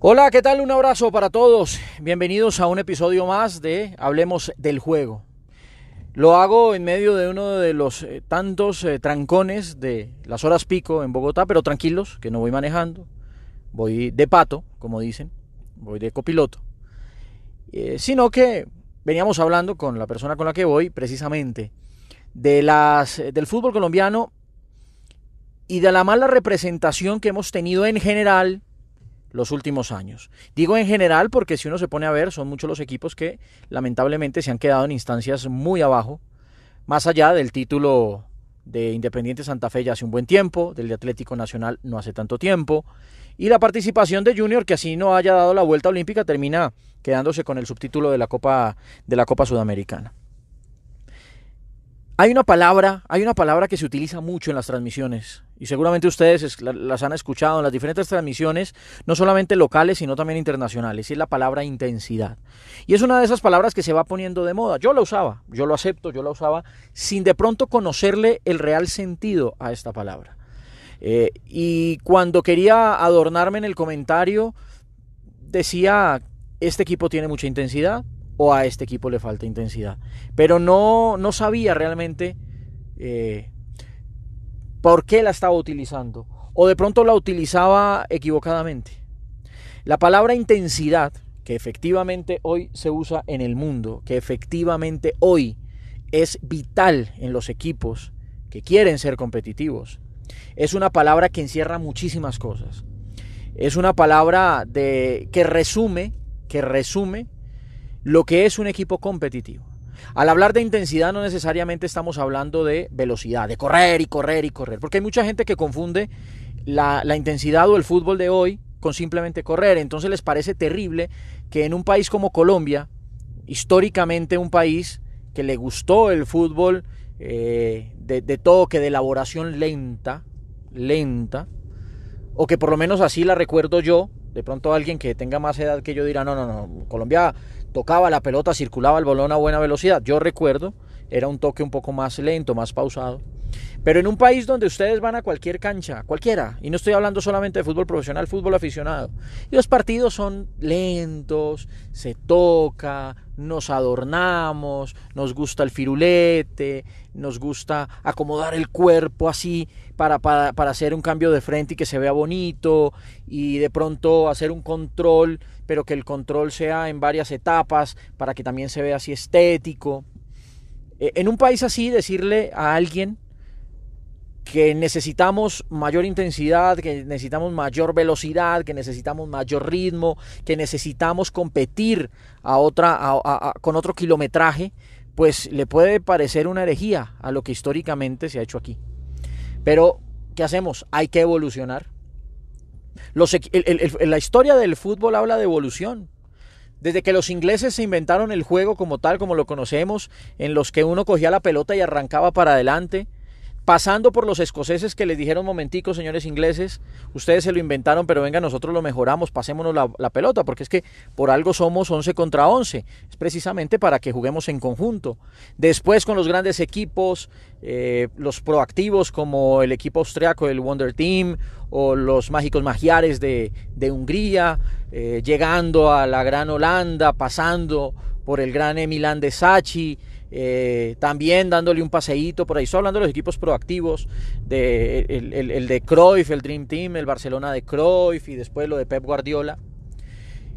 Hola, ¿qué tal? Un abrazo para todos. Bienvenidos a un episodio más de Hablemos del Juego. Lo hago en medio de uno de los eh, tantos eh, trancones de las horas pico en Bogotá, pero tranquilos, que no voy manejando. Voy de pato, como dicen, voy de copiloto. Eh, sino que veníamos hablando con la persona con la que voy precisamente de las, del fútbol colombiano y de la mala representación que hemos tenido en general los últimos años. Digo en general porque si uno se pone a ver, son muchos los equipos que lamentablemente se han quedado en instancias muy abajo, más allá del título de Independiente Santa Fe ya hace un buen tiempo, del de Atlético Nacional no hace tanto tiempo, y la participación de Junior que así no haya dado la vuelta olímpica termina quedándose con el subtítulo de la Copa de la Copa Sudamericana. Hay una palabra, hay una palabra que se utiliza mucho en las transmisiones y seguramente ustedes las han escuchado en las diferentes transmisiones, no solamente locales, sino también internacionales, y es la palabra intensidad. Y es una de esas palabras que se va poniendo de moda. Yo la usaba, yo lo acepto, yo la usaba, sin de pronto conocerle el real sentido a esta palabra. Eh, y cuando quería adornarme en el comentario, decía, este equipo tiene mucha intensidad, o a este equipo le falta intensidad. Pero no, no sabía realmente eh, por qué la estaba utilizando. O de pronto la utilizaba equivocadamente. La palabra intensidad, que efectivamente hoy se usa en el mundo, que efectivamente hoy es vital en los equipos que quieren ser competitivos, es una palabra que encierra muchísimas cosas. Es una palabra de, que resume, que resume lo que es un equipo competitivo. Al hablar de intensidad no necesariamente estamos hablando de velocidad, de correr y correr y correr, porque hay mucha gente que confunde la, intensidad o el fútbol de hoy con simplemente correr. Entonces les parece terrible que en un país como Colombia, históricamente un país que le gustó el fútbol eh, de, de toque, de elaboración lenta, lenta, o que por lo menos así la recuerdo yo, de pronto alguien que tenga más edad que yo dirá, no, no, no, Colombia tocaba la pelota, circulaba el balón a buena velocidad. Yo recuerdo, era un toque un poco más lento, más pausado. Pero en un país donde ustedes van a cualquier cancha, cualquiera, y no estoy hablando solamente de fútbol profesional, fútbol aficionado, y los partidos son lentos, se toca, nos adornamos, nos gusta el firulete, nos gusta acomodar el cuerpo así para, para, para hacer un cambio de frente y que se vea bonito, y de pronto hacer un control, pero que el control sea en varias etapas para que también se vea así estético. E, en un país así, decirle a alguien que necesitamos mayor intensidad, que necesitamos mayor velocidad, que necesitamos mayor ritmo, que necesitamos competir a otra, con otro kilometraje, pues le puede parecer una herejía a lo que históricamente se ha hecho aquí. Pero, ¿qué hacemos? Hay que evolucionar. la historia del fútbol habla de evolución. Desde que los ingleses se inventaron el juego como tal, como lo conocemos, en los que uno cogía la pelota y arrancaba para adelante, pasando por los escoceses que les dijeron momentico, señores ingleses, ustedes se lo inventaron, pero venga, nosotros lo mejoramos, pasémonos la, pelota, porque es que por algo somos 11 contra 11, es precisamente para que juguemos en conjunto. Después con los grandes equipos, eh, los proactivos como el equipo austriaco, el Wonder Team, o los mágicos magiares de, Hungría, eh, llegando a la gran Holanda, pasando por el gran Milán de Sachi, eh, también dándole un paseíto por ahí. Estoy hablando de los equipos proactivos, de, el, de Cruyff, el Dream Team, el Barcelona de Cruyff y después lo de Pep Guardiola.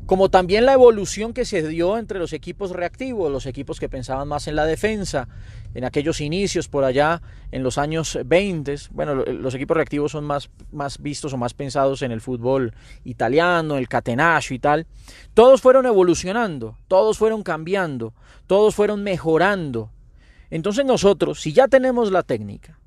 Como también la evolución que se dio entre los equipos reactivos, los equipos que pensaban más en la defensa, en aquellos inicios por allá en los años 20. Bueno, los equipos reactivos son más, más vistos o más pensados en el fútbol italiano, el catenaccio y tal. Todos fueron evolucionando, todos fueron cambiando, todos fueron mejorando. Entonces nosotros, si ya tenemos la técnica,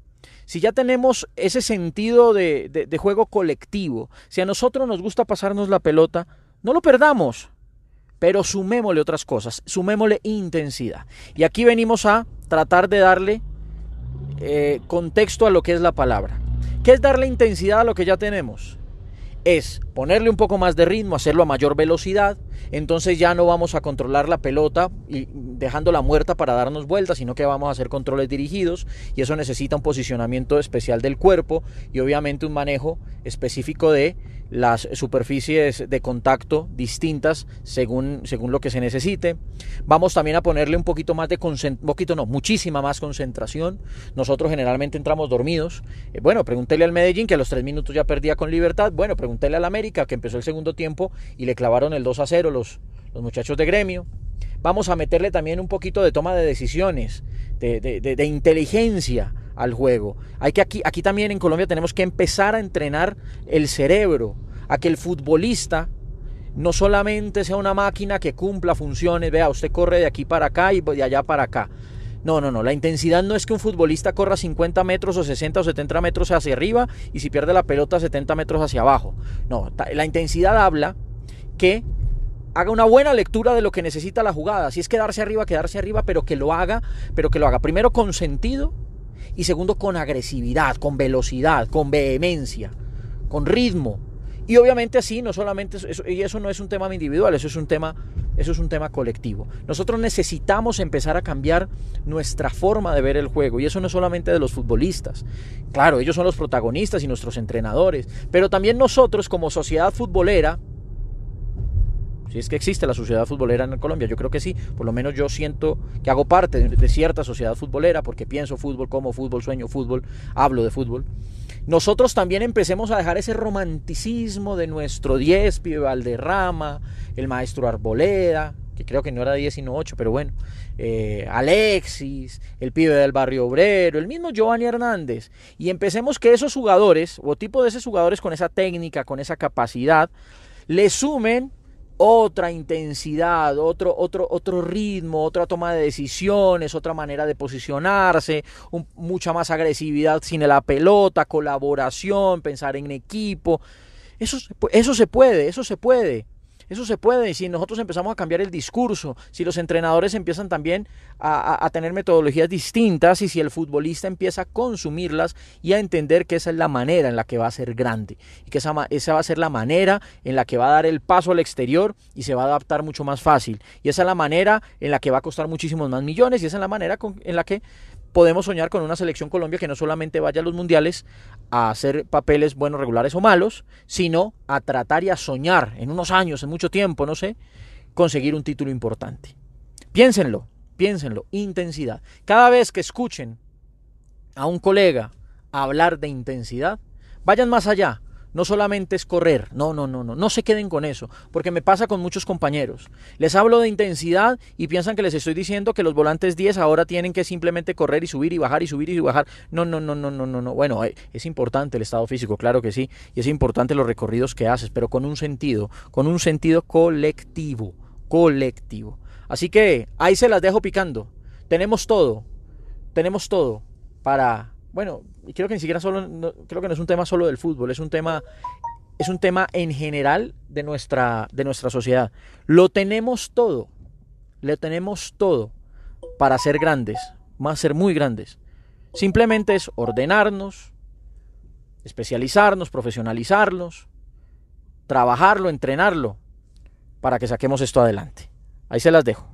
si ya tenemos ese sentido de, de, juego colectivo, si a nosotros nos gusta pasarnos la pelota, no lo perdamos, pero sumémosle otras cosas, sumémosle intensidad. Y aquí venimos a tratar de darle eh, contexto a lo que es la palabra. ¿Qué es darle intensidad a lo que ya tenemos? Es ponerle un poco más de ritmo, hacerlo a mayor velocidad, entonces ya no vamos a controlar la pelota y dejándola muerta para darnos vueltas, sino que vamos a hacer controles dirigidos y eso necesita un posicionamiento especial del cuerpo y obviamente un manejo específico de las superficies de contacto distintas según, según lo que se necesite. Vamos también a ponerle un poquito más de un poquito no, muchísima más concentración. Nosotros generalmente entramos dormidos. Eh, bueno, pregúntele al Medellín que a los tres minutos ya perdía con libertad. Bueno, pregúntele al América que empezó el segundo tiempo y le clavaron el 2 a 0 los, muchachos de gremio. Vamos a meterle también un poquito de toma de decisiones, de, de, de inteligencia al juego. Hay que aquí, aquí también en Colombia tenemos que empezar a entrenar el cerebro, a que el futbolista no solamente sea una máquina que cumpla funciones, vea, usted corre de aquí para acá y de allá para acá. No, no, no, la intensidad no es que un futbolista corra 50 metros o 60 o 70 metros hacia arriba y si pierde la pelota 70 metros hacia abajo. No, la intensidad habla que haga una buena lectura de lo que necesita la jugada. Si es quedarse arriba, quedarse arriba, pero que lo haga, pero que lo haga primero con sentido y segundo con agresividad, con velocidad, con vehemencia, con ritmo. Y obviamente así, no solamente eso, y eso no es un tema individual, eso es un tema, eso es un tema colectivo. Nosotros necesitamos empezar a cambiar nuestra forma de ver el juego y eso no es solamente de los futbolistas. Claro, ellos son los protagonistas y nuestros entrenadores, pero también nosotros como sociedad futbolera si es que existe la sociedad futbolera en Colombia, yo creo que sí, por lo menos yo siento que hago parte de, cierta sociedad futbolera porque pienso fútbol, como fútbol, sueño fútbol, hablo de fútbol. Nosotros también empecemos a dejar ese romanticismo de nuestro 10, Pibe Valderrama, el maestro Arboleda, que creo que no era 10 sino 8, pero bueno, eh, Alexis, el pibe del barrio obrero, el mismo Giovanni Hernández, y empecemos que esos jugadores, o tipo de esos jugadores con esa técnica, con esa capacidad, le sumen otra intensidad, otro, otro, otro ritmo, otra toma de decisiones, otra manera de posicionarse, mucha más agresividad sin la pelota, colaboración, pensar en equipo. Eso, eso se puede, eso se puede. Eso se puede si nosotros empezamos a cambiar el discurso, si los entrenadores empiezan también a, tener metodologías distintas y si el futbolista empieza a consumirlas y a entender que esa es la manera en la que va a ser grande y que esa, esa va a ser la manera en la que va a dar el paso al exterior y se va a adaptar mucho más fácil. Y esa es la manera en la que va a costar muchísimos más millones y esa es la manera en la que podemos soñar con una selección Colombia que no solamente vaya a los mundiales a hacer papeles buenos, regulares o malos, sino a tratar y a soñar en unos años, en mucho tiempo, no sé, conseguir un título importante. Piénsenlo, piénsenlo, intensidad. Cada vez que escuchen a un colega hablar de intensidad, vayan más allá, no solamente es correr, no, no, no, no, no se queden con eso, porque me pasa con muchos compañeros. Les hablo de intensidad y piensan que les estoy diciendo que los volantes 10 ahora tienen que simplemente correr y subir y bajar y subir y bajar. No, no, no, no, no, no, no. Bueno, eh, es importante el estado físico, claro que sí, y es importante los recorridos que haces, pero con un sentido, con un sentido colectivo, colectivo. Así que ahí se las dejo picando. Tenemos todo, tenemos todo para bueno, y creo que ni siquiera solo, no, creo que no es un tema solo del fútbol, es un tema, es un tema en general de nuestra, de nuestra sociedad. Lo tenemos todo, lo tenemos todo para ser grandes, más ser muy grandes. Simplemente es ordenarnos, especializarnos, profesionalizarnos, trabajarlo, entrenarlo, para que saquemos esto adelante. Ahí se las dejo.